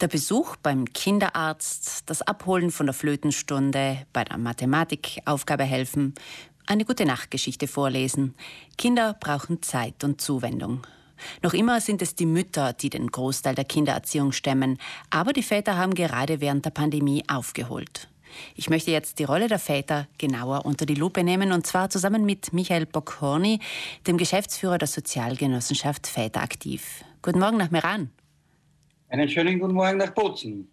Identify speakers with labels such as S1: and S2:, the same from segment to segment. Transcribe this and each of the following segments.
S1: Der Besuch beim Kinderarzt, das Abholen von der Flötenstunde, bei der Mathematikaufgabe helfen, eine gute Nachtgeschichte vorlesen. Kinder brauchen Zeit und Zuwendung. Noch immer sind es die Mütter, die den Großteil der Kindererziehung stemmen, aber die Väter haben gerade während der Pandemie aufgeholt. Ich möchte jetzt die Rolle der Väter genauer unter die Lupe nehmen und zwar zusammen mit Michael Bockhorny, dem Geschäftsführer der Sozialgenossenschaft Väter aktiv. Guten Morgen nach Meran.
S2: Einen schönen guten Morgen nach Bozen.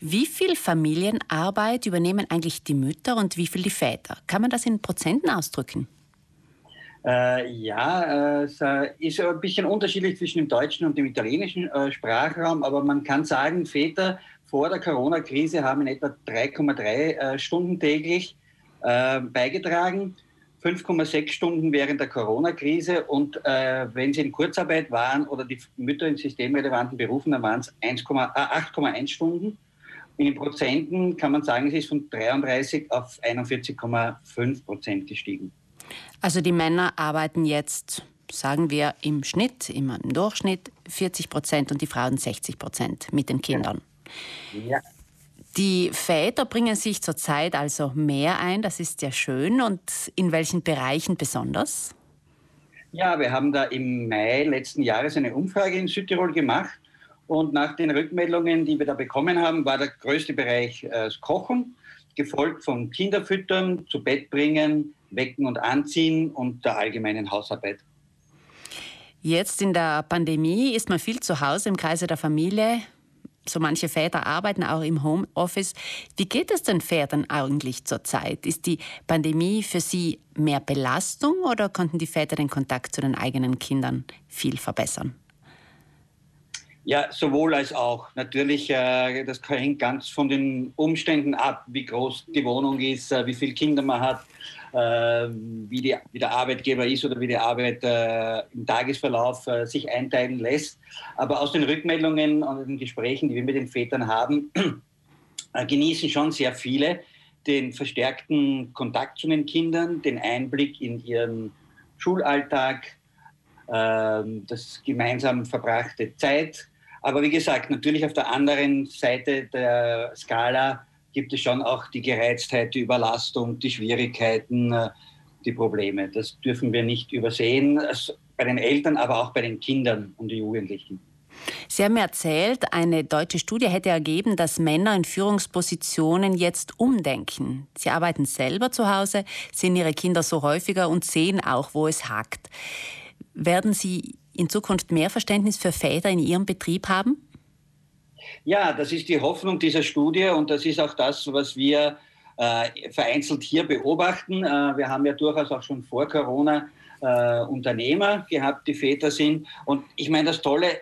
S1: Wie viel Familienarbeit übernehmen eigentlich die Mütter und wie viel die Väter? Kann man das in Prozenten ausdrücken?
S2: Äh, ja, äh, es äh, ist ein bisschen unterschiedlich zwischen dem deutschen und dem italienischen äh, Sprachraum, aber man kann sagen, Väter vor der Corona-Krise haben in etwa 3,3 äh, Stunden täglich äh, beigetragen. 5,6 Stunden während der Corona-Krise und äh, wenn sie in Kurzarbeit waren oder die Mütter in systemrelevanten Berufen, dann waren es 8,1 Stunden. In den Prozenten kann man sagen, es ist von 33 auf 41,5 Prozent gestiegen.
S1: Also die Männer arbeiten jetzt, sagen wir, im Schnitt, im Durchschnitt 40 Prozent und die Frauen 60 Prozent mit den Kindern. Ja. Die Väter bringen sich zurzeit also mehr ein, das ist ja schön. Und in welchen Bereichen besonders?
S2: Ja, wir haben da im Mai letzten Jahres eine Umfrage in Südtirol gemacht. Und nach den Rückmeldungen, die wir da bekommen haben, war der größte Bereich äh, das Kochen, gefolgt von Kinderfüttern, zu Bett bringen, wecken und anziehen und der allgemeinen Hausarbeit.
S1: Jetzt in der Pandemie ist man viel zu Hause im Kreise der Familie so manche Väter arbeiten auch im Homeoffice. Wie geht es den Vätern eigentlich zurzeit? Ist die Pandemie für sie mehr Belastung oder konnten die Väter den Kontakt zu den eigenen Kindern viel verbessern?
S2: Ja, sowohl als auch. Natürlich, äh, das hängt ganz von den Umständen ab, wie groß die Wohnung ist, äh, wie viele Kinder man hat, wie, die, wie der Arbeitgeber ist oder wie die Arbeit im Tagesverlauf sich einteilen lässt. Aber aus den Rückmeldungen und den Gesprächen, die wir mit den Vätern haben, genießen schon sehr viele den verstärkten Kontakt zu den Kindern, den Einblick in ihren Schulalltag, das gemeinsam verbrachte Zeit aber wie gesagt, natürlich auf der anderen Seite der Skala gibt es schon auch die Gereiztheit, die Überlastung, die Schwierigkeiten, äh, die Probleme. Das dürfen wir nicht übersehen, bei den Eltern, aber auch bei den Kindern und den Jugendlichen.
S1: Sie haben erzählt, eine deutsche Studie hätte ergeben, dass Männer in Führungspositionen jetzt umdenken. Sie arbeiten selber zu Hause, sehen ihre Kinder so häufiger und sehen auch, wo es hakt. Werden Sie in Zukunft mehr Verständnis für Väter in Ihrem Betrieb haben?
S2: Ja, das ist die Hoffnung dieser Studie und das ist auch das, was wir äh, vereinzelt hier beobachten. Äh, wir haben ja durchaus auch schon vor Corona äh, Unternehmer gehabt, die Väter sind. Und ich meine, das Tolle,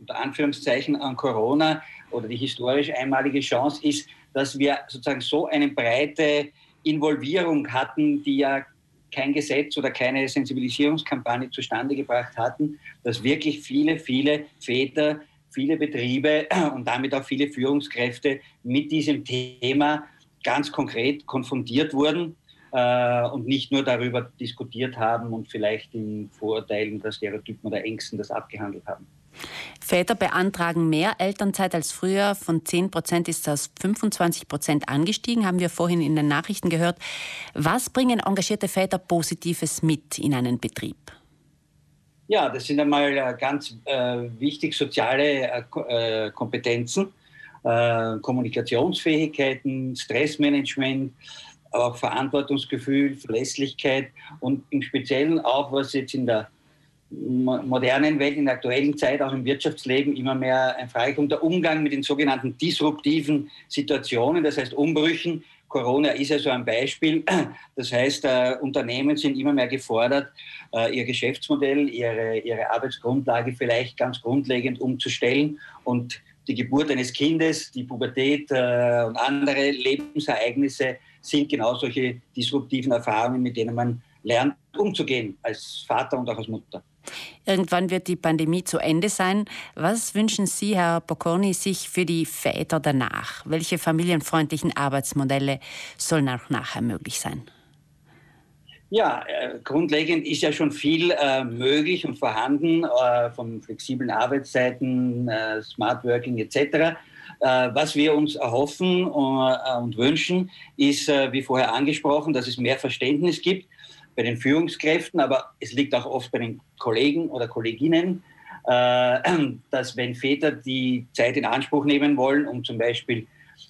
S2: unter Anführungszeichen, an Corona oder die historisch einmalige Chance ist, dass wir sozusagen so eine breite Involvierung hatten, die ja kein Gesetz oder keine Sensibilisierungskampagne zustande gebracht hatten, dass wirklich viele, viele Väter, viele Betriebe und damit auch viele Führungskräfte mit diesem Thema ganz konkret konfrontiert wurden äh, und nicht nur darüber diskutiert haben und vielleicht in Vorurteilen der Stereotypen oder Ängsten das abgehandelt haben.
S1: Väter beantragen mehr Elternzeit als früher. Von 10 Prozent ist das 25 Prozent angestiegen, haben wir vorhin in den Nachrichten gehört. Was bringen engagierte Väter Positives mit in einen Betrieb?
S2: Ja, das sind einmal äh, ganz äh, wichtig soziale äh, äh, Kompetenzen, äh, Kommunikationsfähigkeiten, Stressmanagement, auch Verantwortungsgefühl, Verlässlichkeit und im Speziellen auch, was jetzt in der modernen Welt, in der aktuellen Zeit, auch im Wirtschaftsleben immer mehr ein Frage kommt, der Umgang mit den sogenannten disruptiven Situationen, das heißt Umbrüchen. Corona ist ja so ein Beispiel. Das heißt, äh, Unternehmen sind immer mehr gefordert, äh, ihr Geschäftsmodell, ihre, ihre Arbeitsgrundlage vielleicht ganz grundlegend umzustellen und die Geburt eines Kindes, die Pubertät äh, und andere Lebensereignisse sind genau solche disruptiven Erfahrungen, mit denen man lernt, umzugehen als Vater und auch als Mutter.
S1: Irgendwann wird die Pandemie zu Ende sein. Was wünschen Sie, Herr Bocconi, sich für die Väter danach? Welche familienfreundlichen Arbeitsmodelle sollen auch nachher möglich sein?
S2: Ja, äh, grundlegend ist ja schon viel äh, möglich und vorhanden, äh, von flexiblen Arbeitszeiten, äh, Smart Working etc. Äh, was wir uns erhoffen äh, und wünschen, ist, äh, wie vorher angesprochen, dass es mehr Verständnis gibt bei den Führungskräften, aber es liegt auch oft bei den Kollegen oder Kolleginnen, dass wenn Väter die Zeit in Anspruch nehmen wollen, um zum Beispiel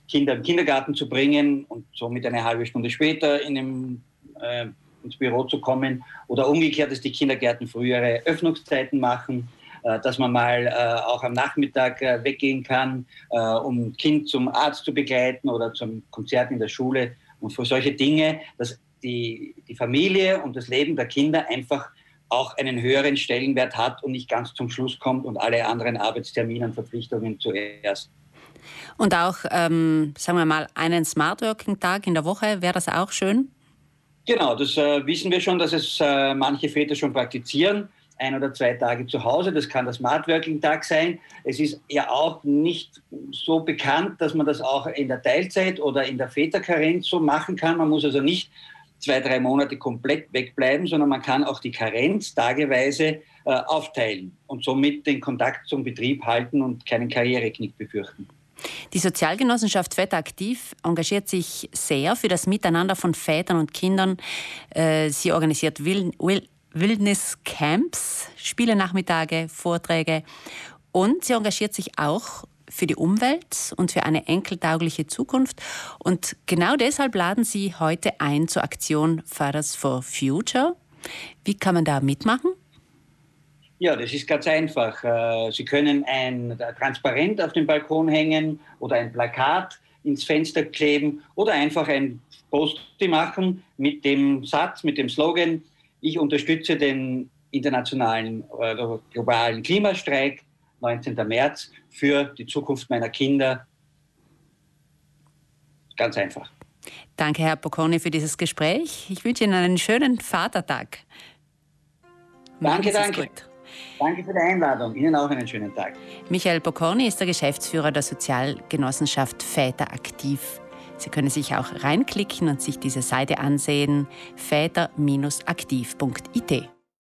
S2: Kinder im Kindergarten zu bringen und somit eine halbe Stunde später in dem, äh, ins Büro zu kommen oder umgekehrt, dass die Kindergärten frühere Öffnungszeiten machen, dass man mal äh, auch am Nachmittag äh, weggehen kann, um Kind zum Arzt zu begleiten oder zum Konzert in der Schule und für solche Dinge, dass die, die Familie und das Leben der Kinder einfach auch einen höheren Stellenwert hat und nicht ganz zum Schluss kommt und alle anderen Arbeitstermine und Verpflichtungen zuerst.
S1: Und auch, ähm, sagen wir mal, einen Smart Working Tag in der Woche, wäre das auch schön?
S2: Genau, das äh, wissen wir schon, dass es äh, manche Väter schon praktizieren ein oder zwei Tage zu Hause. Das kann der Smart Working Tag sein. Es ist ja auch nicht so bekannt, dass man das auch in der Teilzeit oder in der Väterkarenz so machen kann. Man muss also nicht zwei, drei Monate komplett wegbleiben, sondern man kann auch die Karenz tageweise äh, aufteilen und somit den Kontakt zum Betrieb halten und keinen Karriereknick befürchten.
S1: Die Sozialgenossenschaft Väter aktiv engagiert sich sehr für das Miteinander von Vätern und Kindern. Äh, sie organisiert Will, Will, Wildniscamps, Spielenachmittage, Vorträge und sie engagiert sich auch für die Umwelt und für eine enkeltaugliche Zukunft. Und genau deshalb laden Sie heute ein zur Aktion Fathers for Future. Wie kann man da mitmachen?
S2: Ja, das ist ganz einfach. Äh, Sie können ein Transparent auf den Balkon hängen oder ein Plakat ins Fenster kleben oder einfach ein Post machen mit dem Satz, mit dem Slogan, ich unterstütze den internationalen oder äh, globalen Klimastreik 19. März für die Zukunft meiner Kinder. Ganz einfach.
S1: Danke, Herr Bocconi, für dieses Gespräch. Ich wünsche Ihnen einen schönen Vatertag.
S2: Danke, danke. Gut. Danke für die Einladung. Ihnen auch einen schönen Tag.
S1: Michael Bocconi ist der Geschäftsführer der Sozialgenossenschaft Väter aktiv. Sie können sich auch reinklicken und sich diese Seite ansehen, väter-aktiv.it.